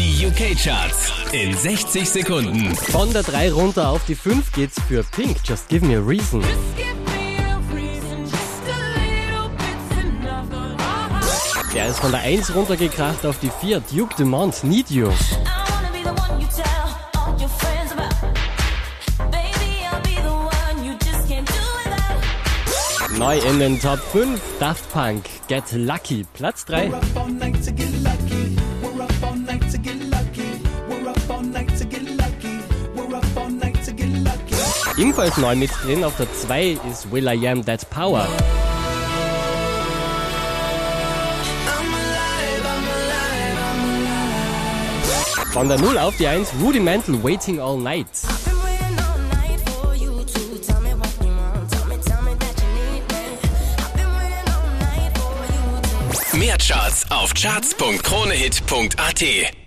Die UK-Charts in 60 Sekunden. Von der 3 runter auf die 5 geht's für Pink. Just give me a reason. Der ist von der 1 runtergekracht auf die 4. Duke Dumont, Need You. Neu in den Top 5, Daft Punk, Get Lucky, Platz 3. Ebenfalls neu mit drin auf der 2 ist Will I Am That Power. Von der 0 auf die 1 Rudimental Waiting All Night. Mehr Charts auf charts.kronehit.at.